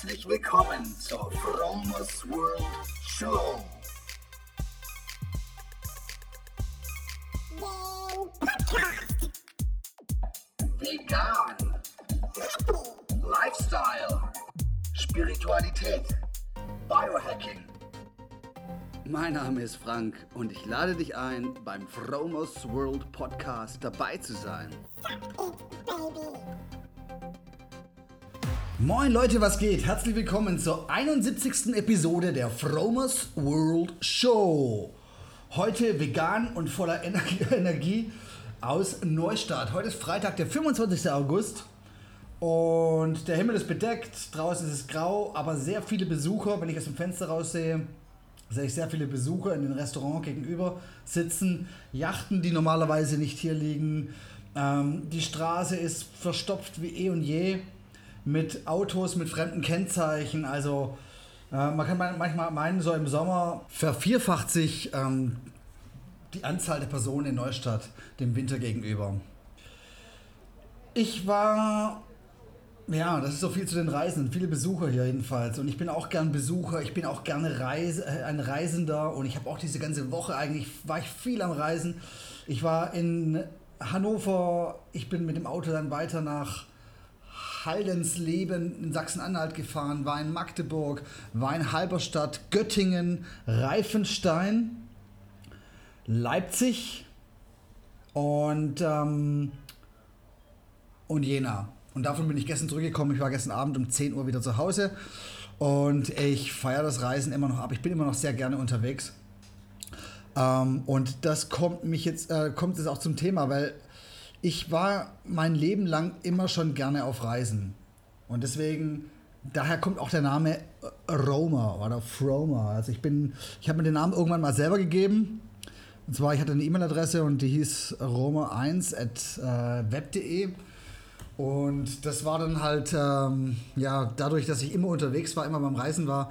Herzlich willkommen zur Fromers World Show. Vegan. Lifestyle. Spiritualität. Biohacking. Mein Name ist Frank und ich lade dich ein, beim Fromers World Podcast dabei zu sein. Moin Leute, was geht? Herzlich willkommen zur 71. Episode der Fromers World Show. Heute vegan und voller Energie aus Neustadt. Heute ist Freitag, der 25. August. Und der Himmel ist bedeckt, draußen ist es grau, aber sehr viele Besucher, wenn ich aus dem Fenster raussehe, sehe ich sehr viele Besucher in den Restaurant gegenüber sitzen, Yachten, die normalerweise nicht hier liegen. Ähm, die Straße ist verstopft wie eh und je mit Autos mit fremden Kennzeichen. Also äh, man kann manchmal meinen, so im Sommer vervierfacht sich ähm, die Anzahl der Personen in Neustadt dem Winter gegenüber. Ich war, ja, das ist so viel zu den Reisenden, viele Besucher hier jedenfalls. Und ich bin auch gern Besucher, ich bin auch gerne Reise, äh, ein Reisender und ich habe auch diese ganze Woche eigentlich, war ich viel am Reisen. Ich war in Hannover, ich bin mit dem Auto dann weiter nach Haldensleben in Sachsen-Anhalt gefahren, war in Magdeburg, war in Halberstadt, Göttingen, Reifenstein, Leipzig und, ähm, und Jena. Und davon bin ich gestern zurückgekommen. Ich war gestern Abend um 10 Uhr wieder zu Hause und ich feiere das Reisen immer noch ab. Ich bin immer noch sehr gerne unterwegs. Ähm, und das kommt mich jetzt, äh, kommt jetzt auch zum Thema, weil ich war mein Leben lang immer schon gerne auf Reisen. Und deswegen, daher kommt auch der Name Roma oder Froma. Also ich bin, ich habe mir den Namen irgendwann mal selber gegeben. Und zwar, ich hatte eine E-Mail-Adresse und die hieß roma1 at äh, web.de. Und das war dann halt, ähm, ja, dadurch, dass ich immer unterwegs war, immer beim Reisen war,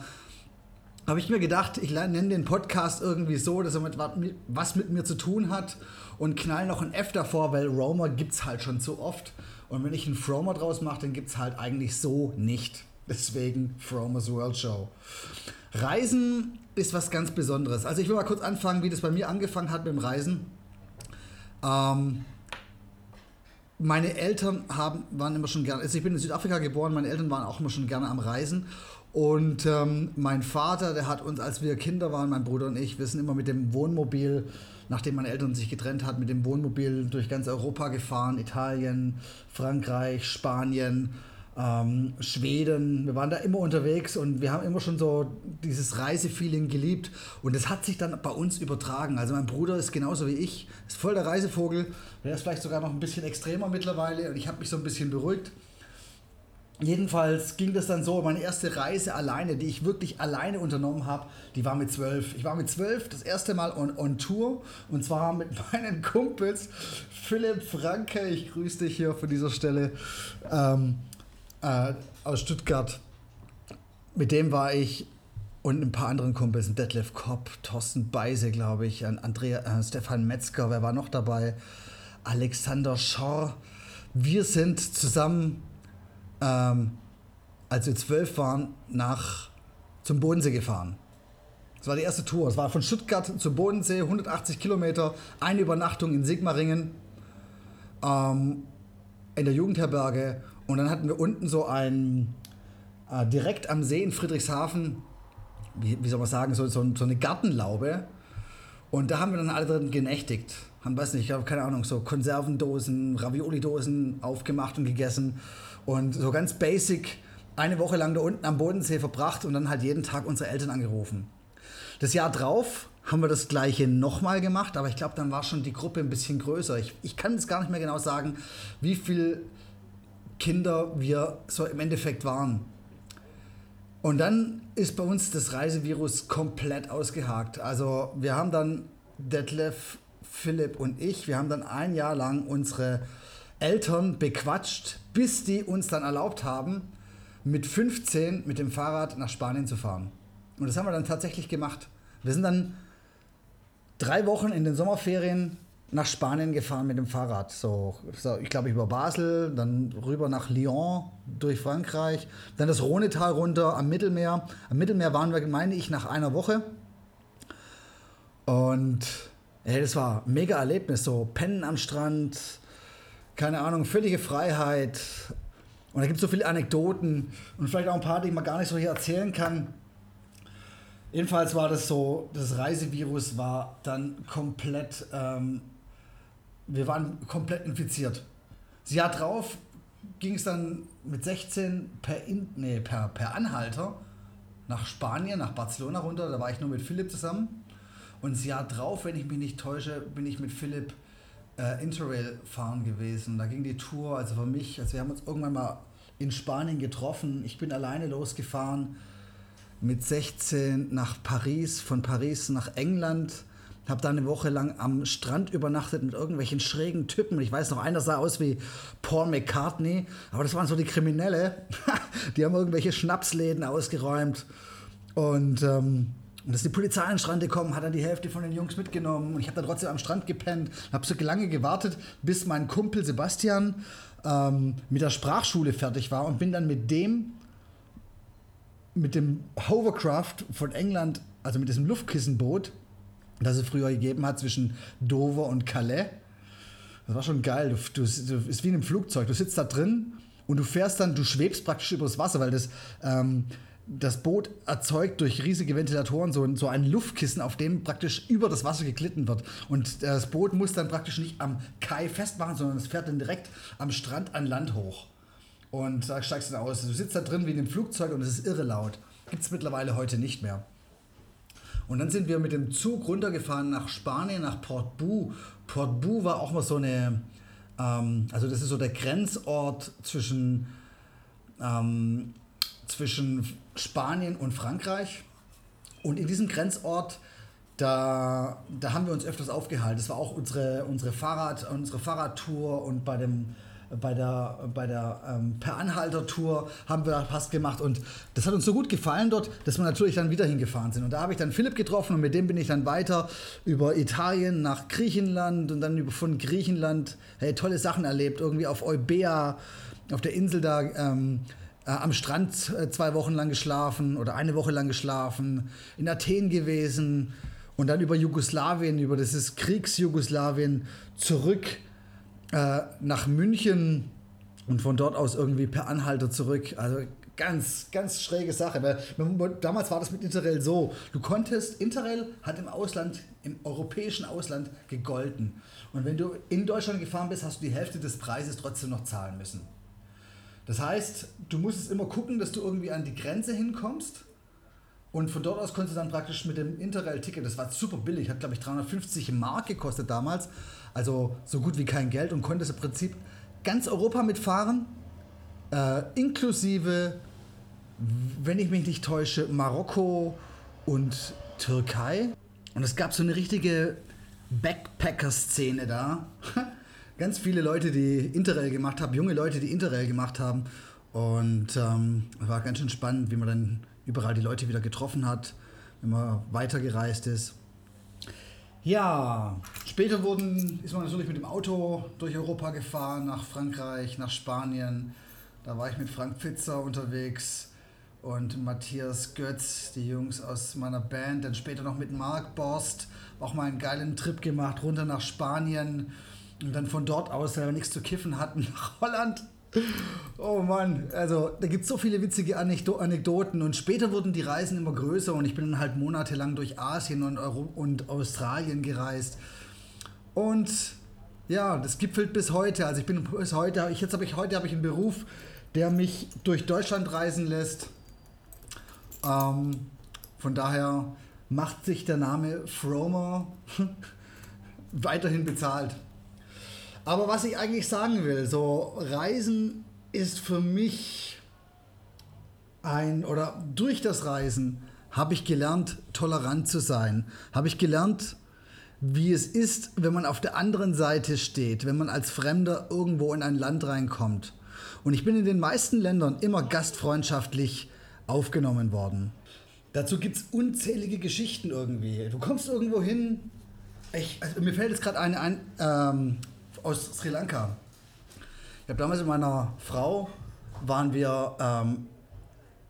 habe ich mir gedacht, ich nenne den Podcast irgendwie so, dass er mit, was mit mir zu tun hat und knall noch ein F davor, weil Roma gibt es halt schon so oft. Und wenn ich einen Froma draus mache, dann gibt es halt eigentlich so nicht. Deswegen Froma's World Show. Reisen ist was ganz Besonderes. Also ich will mal kurz anfangen, wie das bei mir angefangen hat mit dem Reisen. Ähm, meine Eltern haben, waren immer schon gerne, also ich bin in Südafrika geboren, meine Eltern waren auch immer schon gerne am Reisen. Und ähm, mein Vater, der hat uns, als wir Kinder waren, mein Bruder und ich, wir sind immer mit dem Wohnmobil nachdem meine Eltern sich getrennt hat, mit dem Wohnmobil durch ganz Europa gefahren, Italien, Frankreich, Spanien, ähm, Schweden. Wir waren da immer unterwegs und wir haben immer schon so dieses Reisefeeling geliebt. Und das hat sich dann bei uns übertragen. Also mein Bruder ist genauso wie ich, ist voll der Reisevogel. Der ist vielleicht sogar noch ein bisschen extremer mittlerweile und ich habe mich so ein bisschen beruhigt. Jedenfalls ging das dann so, meine erste Reise alleine, die ich wirklich alleine unternommen habe, die war mit zwölf. Ich war mit zwölf das erste Mal on, on Tour und zwar mit meinen Kumpels Philipp Franke, ich grüße dich hier von dieser Stelle, ähm, äh, aus Stuttgart. Mit dem war ich und ein paar anderen Kumpels, Detlef Kopp, Thorsten Beise, glaube ich, Andrea, äh, Stefan Metzger, wer war noch dabei? Alexander Schorr. Wir sind zusammen ähm, als wir zwölf waren, nach, zum Bodensee gefahren. Das war die erste Tour. Es war von Stuttgart zum Bodensee, 180 Kilometer, eine Übernachtung in Sigmaringen, ähm, in der Jugendherberge. Und dann hatten wir unten so ein, äh, direkt am See in Friedrichshafen, wie, wie soll man sagen, so, so, so, eine Gartenlaube. Und da haben wir dann alle drin genächtigt. Haben, weiß nicht, ich habe keine Ahnung, so Konservendosen, Ravioli-Dosen aufgemacht und gegessen. Und so ganz basic eine Woche lang da unten am Bodensee verbracht und dann halt jeden Tag unsere Eltern angerufen. Das Jahr drauf haben wir das gleiche nochmal gemacht, aber ich glaube, dann war schon die Gruppe ein bisschen größer. Ich, ich kann jetzt gar nicht mehr genau sagen, wie viele Kinder wir so im Endeffekt waren. Und dann ist bei uns das Reisevirus komplett ausgehakt. Also wir haben dann Detlef, Philipp und ich, wir haben dann ein Jahr lang unsere Eltern bequatscht, bis die uns dann erlaubt haben, mit 15 mit dem Fahrrad nach Spanien zu fahren. Und das haben wir dann tatsächlich gemacht. Wir sind dann drei Wochen in den Sommerferien nach Spanien gefahren mit dem Fahrrad. So, ich glaube über Basel, dann rüber nach Lyon durch Frankreich, dann das Rhonetal runter am Mittelmeer. Am Mittelmeer waren wir, meine ich, nach einer Woche. Und ey, das war ein mega Erlebnis. So Pennen am Strand, keine Ahnung, völlige Freiheit. Und da gibt es so viele Anekdoten und vielleicht auch ein paar, die man gar nicht so hier erzählen kann. Jedenfalls war das so, das Reisevirus war dann komplett, ähm, wir waren komplett infiziert. Das Jahr drauf ging es dann mit 16 per, In, nee, per, per Anhalter nach Spanien, nach Barcelona runter. Da war ich nur mit Philipp zusammen. Und das Jahr drauf, wenn ich mich nicht täusche, bin ich mit Philipp äh, Interrail fahren gewesen. Da ging die Tour, also für mich, also wir haben uns irgendwann mal in Spanien getroffen. Ich bin alleine losgefahren mit 16 nach Paris, von Paris nach England. Habe da eine Woche lang am Strand übernachtet mit irgendwelchen schrägen Typen. Ich weiß noch, einer sah aus wie Paul McCartney, aber das waren so die Kriminelle. die haben irgendwelche Schnapsläden ausgeräumt. Und ähm, und ist die Polizei an Strand gekommen, hat dann die Hälfte von den Jungs mitgenommen und ich habe dann trotzdem am Strand gepennt, habe so lange gewartet, bis mein Kumpel Sebastian ähm, mit der Sprachschule fertig war und bin dann mit dem, mit dem Hovercraft von England, also mit diesem Luftkissenboot, das es früher gegeben hat zwischen Dover und Calais. Das war schon geil. Du, du, du ist wie in einem Flugzeug. Du sitzt da drin und du fährst dann, du schwebst praktisch über das Wasser, weil das ähm, das Boot erzeugt durch riesige Ventilatoren so, so ein Luftkissen, auf dem praktisch über das Wasser geglitten wird. Und das Boot muss dann praktisch nicht am Kai festmachen, sondern es fährt dann direkt am Strand an Land hoch. Und da steigst du dann aus. Du sitzt da drin wie in einem Flugzeug und es ist irre laut. Gibt es mittlerweile heute nicht mehr. Und dann sind wir mit dem Zug runtergefahren nach Spanien, nach Port Bu. Port Bu war auch mal so eine, ähm, also das ist so der Grenzort zwischen ähm, zwischen Spanien und Frankreich. Und in diesem Grenzort, da, da haben wir uns öfters aufgehalten. Das war auch unsere, unsere, Fahrrad, unsere Fahrradtour und bei dem bei der, bei der ähm, Per Anhalter-Tour haben wir Pass gemacht und das hat uns so gut gefallen dort, dass wir natürlich dann wieder hingefahren sind. Und da habe ich dann Philipp getroffen und mit dem bin ich dann weiter über Italien nach Griechenland und dann über, von Griechenland hey, tolle Sachen erlebt, irgendwie auf Eubea, auf der Insel da. Ähm, äh, am Strand äh, zwei Wochen lang geschlafen oder eine Woche lang geschlafen, in Athen gewesen und dann über Jugoslawien, über dieses Kriegsjugoslawien zurück äh, nach München und von dort aus irgendwie per Anhalter zurück. Also ganz, ganz schräge Sache. Weil damals war das mit Interrail so. Du konntest, Interrail hat im Ausland, im europäischen Ausland gegolten. Und wenn du in Deutschland gefahren bist, hast du die Hälfte des Preises trotzdem noch zahlen müssen. Das heißt, du musstest immer gucken, dass du irgendwie an die Grenze hinkommst. Und von dort aus konntest du dann praktisch mit dem Interrail-Ticket, das war super billig, hat glaube ich 350 Mark gekostet damals, also so gut wie kein Geld und konntest im Prinzip ganz Europa mitfahren, äh, inklusive, wenn ich mich nicht täusche, Marokko und Türkei. Und es gab so eine richtige Backpacker-Szene da. ganz viele Leute, die Interrail gemacht haben, junge Leute, die Interrail gemacht haben. Und ähm, war ganz schön spannend, wie man dann überall die Leute wieder getroffen hat, wenn man weitergereist ist. Ja, später wurden, ist man natürlich mit dem Auto durch Europa gefahren, nach Frankreich, nach Spanien. Da war ich mit Frank Pfitzer unterwegs und Matthias Götz, die Jungs aus meiner Band. Dann später noch mit Mark Borst, auch mal einen geilen Trip gemacht, runter nach Spanien und dann von dort aus, wenn wir nichts zu kiffen hatten, nach Holland. Oh Mann, also da gibt es so viele witzige Anekdoten und später wurden die Reisen immer größer und ich bin dann halt monatelang durch Asien und, Euro und Australien gereist. Und ja, das gipfelt bis heute. Also ich bin bis heute, ich, jetzt habe ich heute habe ich einen Beruf, der mich durch Deutschland reisen lässt. Ähm, von daher macht sich der Name Fromer weiterhin bezahlt. Aber was ich eigentlich sagen will, so Reisen ist für mich ein, oder durch das Reisen habe ich gelernt, tolerant zu sein. Habe ich gelernt, wie es ist, wenn man auf der anderen Seite steht, wenn man als Fremder irgendwo in ein Land reinkommt. Und ich bin in den meisten Ländern immer gastfreundschaftlich aufgenommen worden. Dazu gibt es unzählige Geschichten irgendwie. Du kommst irgendwo hin, Ich, also mir fällt jetzt gerade eine ein ähm, aus Sri Lanka. Ich habe damals mit meiner Frau waren wir ähm,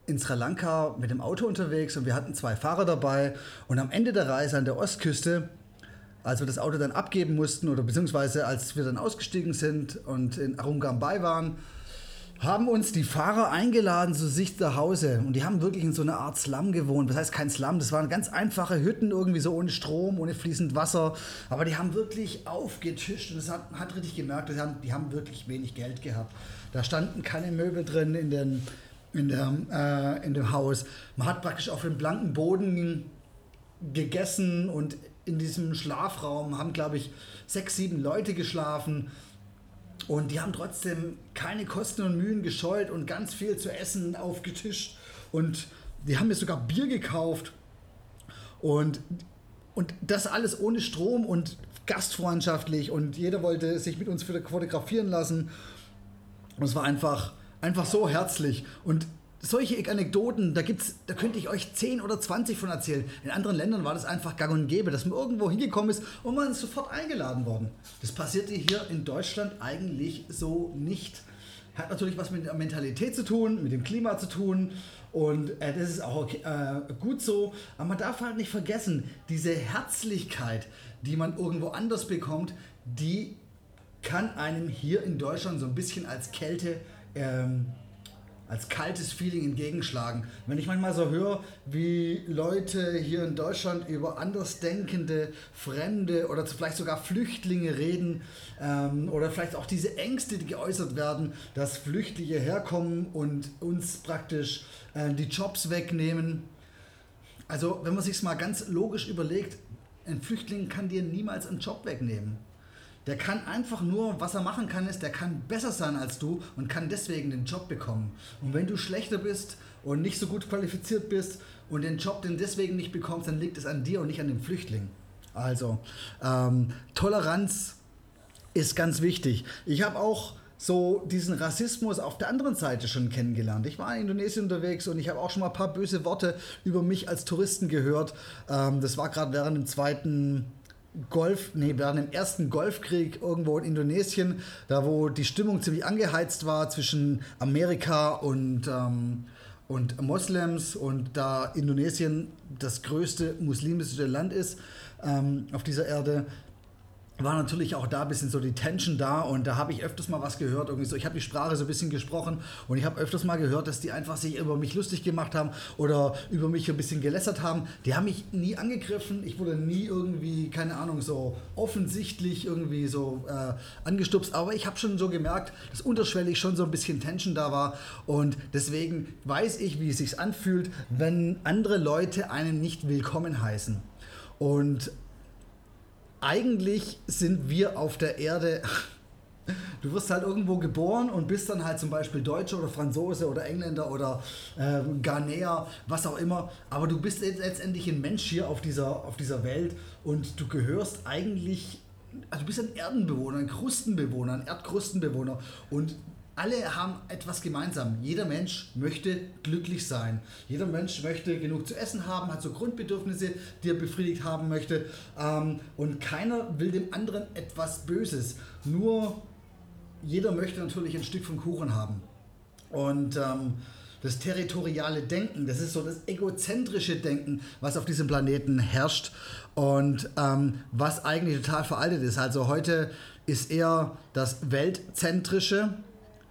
in Sri Lanka mit dem Auto unterwegs und wir hatten zwei Fahrer dabei und am Ende der Reise an der Ostküste, als wir das Auto dann abgeben mussten oder beziehungsweise als wir dann ausgestiegen sind und in Arungambai waren, haben uns die Fahrer eingeladen zu sich nach Hause. Und die haben wirklich in so einer Art Slum gewohnt. Das heißt kein Slum, das waren ganz einfache Hütten, irgendwie so ohne Strom, ohne fließend Wasser. Aber die haben wirklich aufgetischt und das hat, hat richtig gemerkt, die haben, die haben wirklich wenig Geld gehabt. Da standen keine Möbel drin in, den, in, der, äh, in dem Haus. Man hat praktisch auf dem blanken Boden gegessen und in diesem Schlafraum haben, glaube ich, sechs, sieben Leute geschlafen. Und die haben trotzdem keine Kosten und Mühen gescheut und ganz viel zu essen aufgetischt. Und die haben mir sogar Bier gekauft. Und, und das alles ohne Strom und gastfreundschaftlich. Und jeder wollte sich mit uns fotografieren lassen. Und es war einfach, einfach so herzlich. Und solche Anekdoten, da gibt's, da könnte ich euch 10 oder 20 von erzählen. In anderen Ländern war das einfach gang und gäbe, dass man irgendwo hingekommen ist und man ist sofort eingeladen worden. Das passierte hier in Deutschland eigentlich so nicht. Hat natürlich was mit der Mentalität zu tun, mit dem Klima zu tun und äh, das ist auch okay, äh, gut so. Aber man darf halt nicht vergessen, diese Herzlichkeit, die man irgendwo anders bekommt, die kann einem hier in Deutschland so ein bisschen als Kälte ähm, als kaltes Feeling entgegenschlagen. Wenn ich manchmal so höre, wie Leute hier in Deutschland über andersdenkende, Fremde oder vielleicht sogar Flüchtlinge reden ähm, oder vielleicht auch diese Ängste, die geäußert werden, dass Flüchtlinge herkommen und uns praktisch äh, die Jobs wegnehmen. Also wenn man sich mal ganz logisch überlegt, ein Flüchtling kann dir niemals einen Job wegnehmen. Der kann einfach nur, was er machen kann, ist, der kann besser sein als du und kann deswegen den Job bekommen. Und wenn du schlechter bist und nicht so gut qualifiziert bist und den Job den deswegen nicht bekommst, dann liegt es an dir und nicht an dem Flüchtling. Also, ähm, Toleranz ist ganz wichtig. Ich habe auch so diesen Rassismus auf der anderen Seite schon kennengelernt. Ich war in Indonesien unterwegs und ich habe auch schon mal ein paar böse Worte über mich als Touristen gehört. Ähm, das war gerade während dem zweiten Golf, nee, während dem ersten Golfkrieg irgendwo in Indonesien, da wo die Stimmung ziemlich angeheizt war zwischen Amerika und, ähm, und Moslems und da Indonesien das größte muslimische Land ist ähm, auf dieser Erde, war natürlich auch da ein bisschen so die Tension da und da habe ich öfters mal was gehört. Irgendwie so, ich habe die Sprache so ein bisschen gesprochen und ich habe öfters mal gehört, dass die einfach sich über mich lustig gemacht haben oder über mich ein bisschen gelässert haben. Die haben mich nie angegriffen. Ich wurde nie irgendwie, keine Ahnung, so offensichtlich irgendwie so äh, angestupst. Aber ich habe schon so gemerkt, dass unterschwellig schon so ein bisschen Tension da war und deswegen weiß ich, wie es sich anfühlt, wenn andere Leute einen nicht willkommen heißen. Und eigentlich sind wir auf der Erde. Du wirst halt irgendwo geboren und bist dann halt zum Beispiel Deutscher oder Franzose oder Engländer oder äh, Ghanäer, was auch immer. Aber du bist letztendlich ein Mensch hier auf dieser, auf dieser Welt und du gehörst eigentlich, also du bist ein Erdenbewohner, ein Krustenbewohner, ein Erdkrustenbewohner. Und alle haben etwas gemeinsam. Jeder Mensch möchte glücklich sein. Jeder Mensch möchte genug zu essen haben, hat so Grundbedürfnisse, die er befriedigt haben möchte. Ähm, und keiner will dem anderen etwas Böses. Nur jeder möchte natürlich ein Stück vom Kuchen haben. Und ähm, das territoriale Denken, das ist so das egozentrische Denken, was auf diesem Planeten herrscht und ähm, was eigentlich total veraltet ist. Also heute ist eher das weltzentrische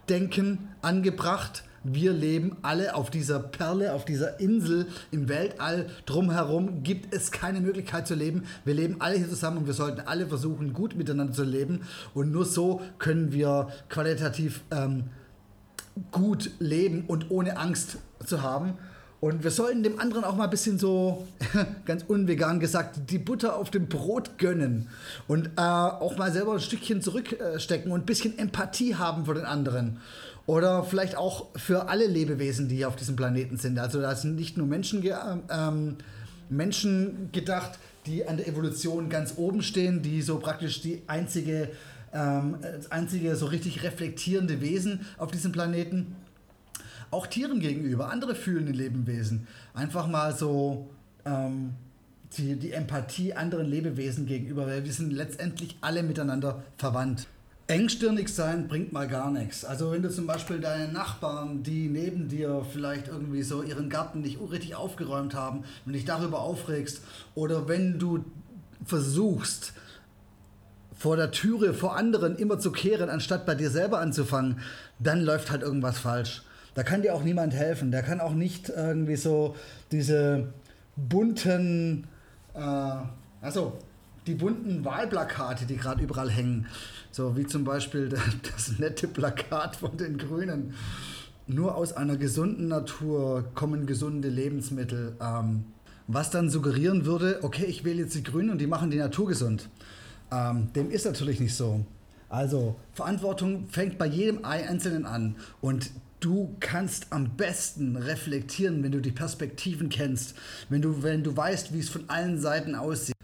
Denken angebracht. Wir leben alle auf dieser Perle, auf dieser Insel im Weltall. Drumherum gibt es keine Möglichkeit zu leben. Wir leben alle hier zusammen und wir sollten alle versuchen, gut miteinander zu leben. Und nur so können wir qualitativ ähm, gut leben und ohne Angst zu haben. Und wir sollten dem anderen auch mal ein bisschen so, ganz unvegan gesagt, die Butter auf dem Brot gönnen. Und äh, auch mal selber ein Stückchen zurückstecken und ein bisschen Empathie haben für den anderen. Oder vielleicht auch für alle Lebewesen, die hier auf diesem Planeten sind. Also da sind nicht nur Menschen, ähm, Menschen gedacht, die an der Evolution ganz oben stehen, die so praktisch die einzige, ähm, das einzige so richtig reflektierende Wesen auf diesem Planeten auch Tieren gegenüber, andere fühlende Lebewesen. Einfach mal so, ähm, die, die Empathie anderen Lebewesen gegenüber, weil wir sind letztendlich alle miteinander verwandt. Engstirnig sein bringt mal gar nichts. Also wenn du zum Beispiel deine Nachbarn, die neben dir vielleicht irgendwie so ihren Garten nicht richtig aufgeräumt haben und dich darüber aufregst, oder wenn du versuchst, vor der Türe vor anderen immer zu kehren, anstatt bei dir selber anzufangen, dann läuft halt irgendwas falsch. Da kann dir auch niemand helfen. Der kann auch nicht irgendwie so diese bunten, äh, also die bunten Wahlplakate, die gerade überall hängen, so wie zum Beispiel das nette Plakat von den Grünen. Nur aus einer gesunden Natur kommen gesunde Lebensmittel. Ähm, was dann suggerieren würde, okay, ich wähle jetzt die Grünen und die machen die Natur gesund. Ähm, dem ist natürlich nicht so. Also Verantwortung fängt bei jedem Einzelnen an und du kannst am besten reflektieren, wenn du die Perspektiven kennst, wenn du, wenn du weißt, wie es von allen Seiten aussieht.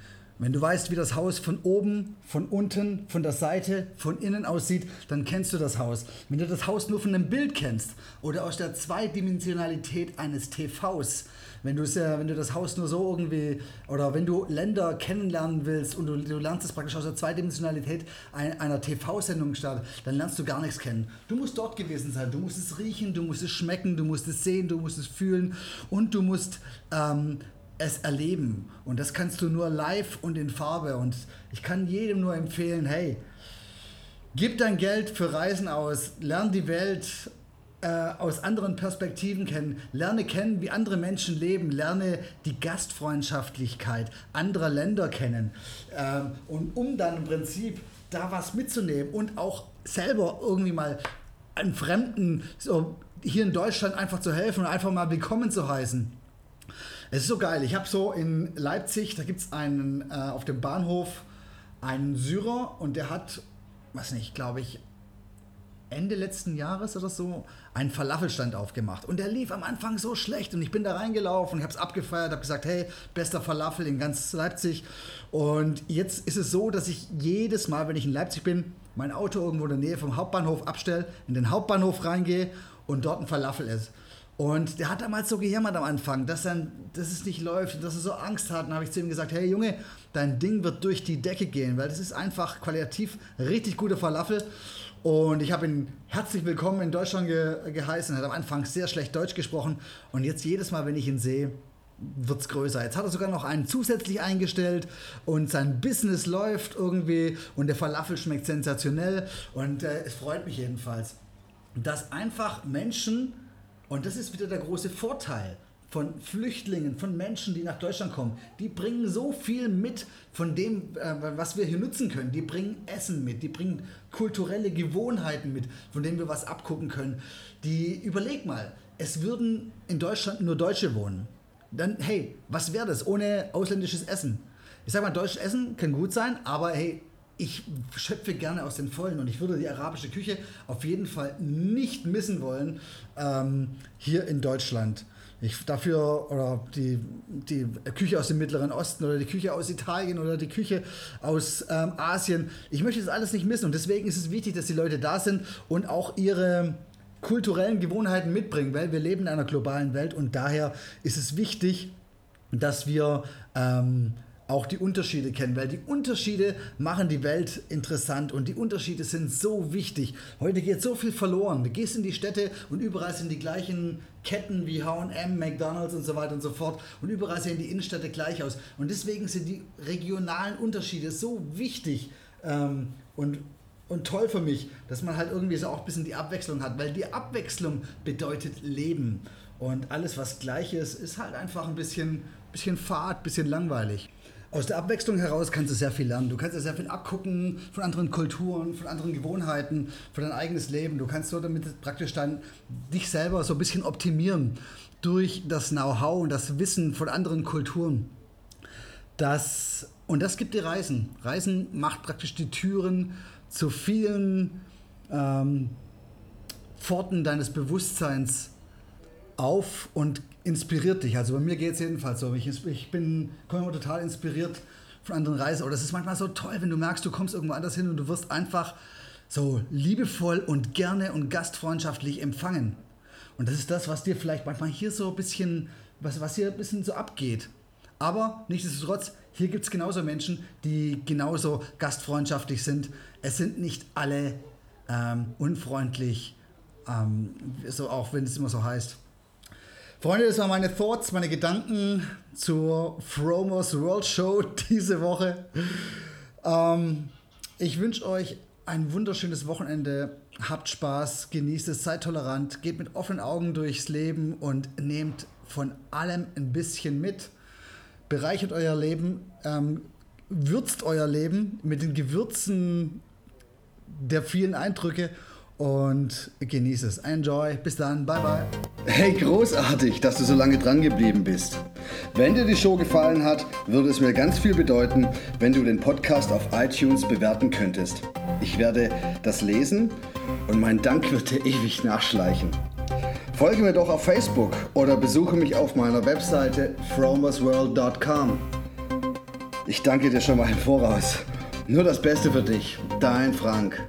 Wenn du weißt, wie das Haus von oben, von unten, von der Seite, von innen aussieht, dann kennst du das Haus. Wenn du das Haus nur von einem Bild kennst oder aus der Zweidimensionalität eines TVs, wenn, du äh, wenn du das Haus nur so irgendwie, oder wenn du Länder kennenlernen willst und du, du lernst es praktisch aus der Zweidimensionalität einer TV-Sendung statt, dann lernst du gar nichts kennen. Du musst dort gewesen sein, du musst es riechen, du musst es schmecken, du musst es sehen, du musst es fühlen und du musst ähm, es erleben. Und das kannst du nur live und in Farbe. Und ich kann jedem nur empfehlen, hey, gib dein Geld für Reisen aus, lern die Welt äh, aus anderen Perspektiven kennen, lerne kennen, wie andere Menschen leben, lerne die Gastfreundschaftlichkeit anderer Länder kennen. Ähm, und um dann im Prinzip da was mitzunehmen und auch selber irgendwie mal einem Fremden so hier in Deutschland einfach zu helfen und einfach mal willkommen zu heißen. Es ist so geil. Ich habe so in Leipzig, da gibt es einen äh, auf dem Bahnhof einen Syrer und der hat, was nicht, glaube ich, Ende letzten Jahres oder so einen Falafelstand aufgemacht. Und der lief am Anfang so schlecht. Und ich bin da reingelaufen, ich habe es abgefeiert, habe gesagt, hey, bester Falafel in ganz Leipzig. Und jetzt ist es so, dass ich jedes Mal, wenn ich in Leipzig bin, mein Auto irgendwo in der Nähe vom Hauptbahnhof abstelle, in den Hauptbahnhof reingehe und dort ein Falafel esse. Und der hat damals so gejammert am Anfang, dass, dann, dass es nicht läuft, dass er so Angst hat. Und habe ich zu ihm gesagt, hey Junge, dein Ding wird durch die Decke gehen, weil das ist einfach qualitativ richtig guter Falafel. Und ich habe ihn herzlich willkommen in Deutschland ge geheißen. Er hat am Anfang sehr schlecht Deutsch gesprochen. Und jetzt jedes Mal, wenn ich ihn sehe, wird es größer. Jetzt hat er sogar noch einen zusätzlich eingestellt und sein Business läuft irgendwie und der Falafel schmeckt sensationell. Und äh, es freut mich jedenfalls, dass einfach Menschen und das ist wieder der große Vorteil von Flüchtlingen, von Menschen, die nach Deutschland kommen. Die bringen so viel mit von dem, äh, was wir hier nutzen können. Die bringen Essen mit, die bringen kulturelle Gewohnheiten mit, von denen wir was abgucken können. Die, überleg mal, es würden in Deutschland nur Deutsche wohnen. Dann, hey, was wäre das ohne ausländisches Essen? Ich sag mal, deutsches Essen kann gut sein, aber hey, ich schöpfe gerne aus den Vollen und ich würde die arabische Küche auf jeden Fall nicht missen wollen ähm, hier in Deutschland. Ich dafür, oder die, die Küche aus dem Mittleren Osten oder die Küche aus Italien oder die Küche aus ähm, Asien. Ich möchte das alles nicht missen und deswegen ist es wichtig, dass die Leute da sind und auch ihre kulturellen Gewohnheiten mitbringen, weil wir leben in einer globalen Welt und daher ist es wichtig, dass wir ähm, auch die Unterschiede kennen, weil die Unterschiede machen die Welt interessant und die Unterschiede sind so wichtig. Heute geht so viel verloren. Du gehst in die Städte und überall sind die gleichen Ketten wie H&M, McDonald's und so weiter und so fort und überall sehen die Innenstädte gleich aus. Und deswegen sind die regionalen Unterschiede so wichtig ähm, und und toll für mich, dass man halt irgendwie so auch ein bisschen die Abwechslung hat, weil die Abwechslung bedeutet Leben. Und alles, was gleich ist, ist halt einfach ein bisschen, bisschen fad, bisschen langweilig. Aus der Abwechslung heraus kannst du sehr viel lernen. Du kannst ja sehr viel abgucken von anderen Kulturen, von anderen Gewohnheiten, von dein eigenes Leben. Du kannst so damit praktisch dann dich selber so ein bisschen optimieren durch das Know-how und das Wissen von anderen Kulturen. Das, und das gibt dir Reisen. Reisen macht praktisch die Türen zu vielen ähm, Pforten deines Bewusstseins auf und inspiriert dich. Also bei mir geht es jedenfalls so. Ich, ich bin komme immer total inspiriert von anderen Reisen. Aber das ist manchmal so toll, wenn du merkst, du kommst irgendwo anders hin und du wirst einfach so liebevoll und gerne und gastfreundschaftlich empfangen. Und das ist das, was dir vielleicht manchmal hier so ein bisschen, was, was hier ein bisschen so abgeht. Aber nichtsdestotrotz, hier gibt es genauso Menschen, die genauso gastfreundschaftlich sind. Es sind nicht alle ähm, unfreundlich, ähm, so auch wenn es immer so heißt. Freunde, das waren meine Thoughts, meine Gedanken zur Fromos World Show diese Woche. Ähm, ich wünsche euch ein wunderschönes Wochenende. Habt Spaß, genießt es, seid tolerant, geht mit offenen Augen durchs Leben und nehmt von allem ein bisschen mit. Bereichert euer Leben, ähm, würzt euer Leben mit den Gewürzen der vielen Eindrücke und genießt es. Enjoy. Bis dann. Bye bye. Hey, großartig, dass du so lange dran geblieben bist. Wenn dir die Show gefallen hat, würde es mir ganz viel bedeuten, wenn du den Podcast auf iTunes bewerten könntest. Ich werde das lesen und mein Dank wird dir ewig nachschleichen. Folge mir doch auf Facebook oder besuche mich auf meiner Webseite fromersworld.com. Ich danke dir schon mal im Voraus. Nur das Beste für dich, dein Frank.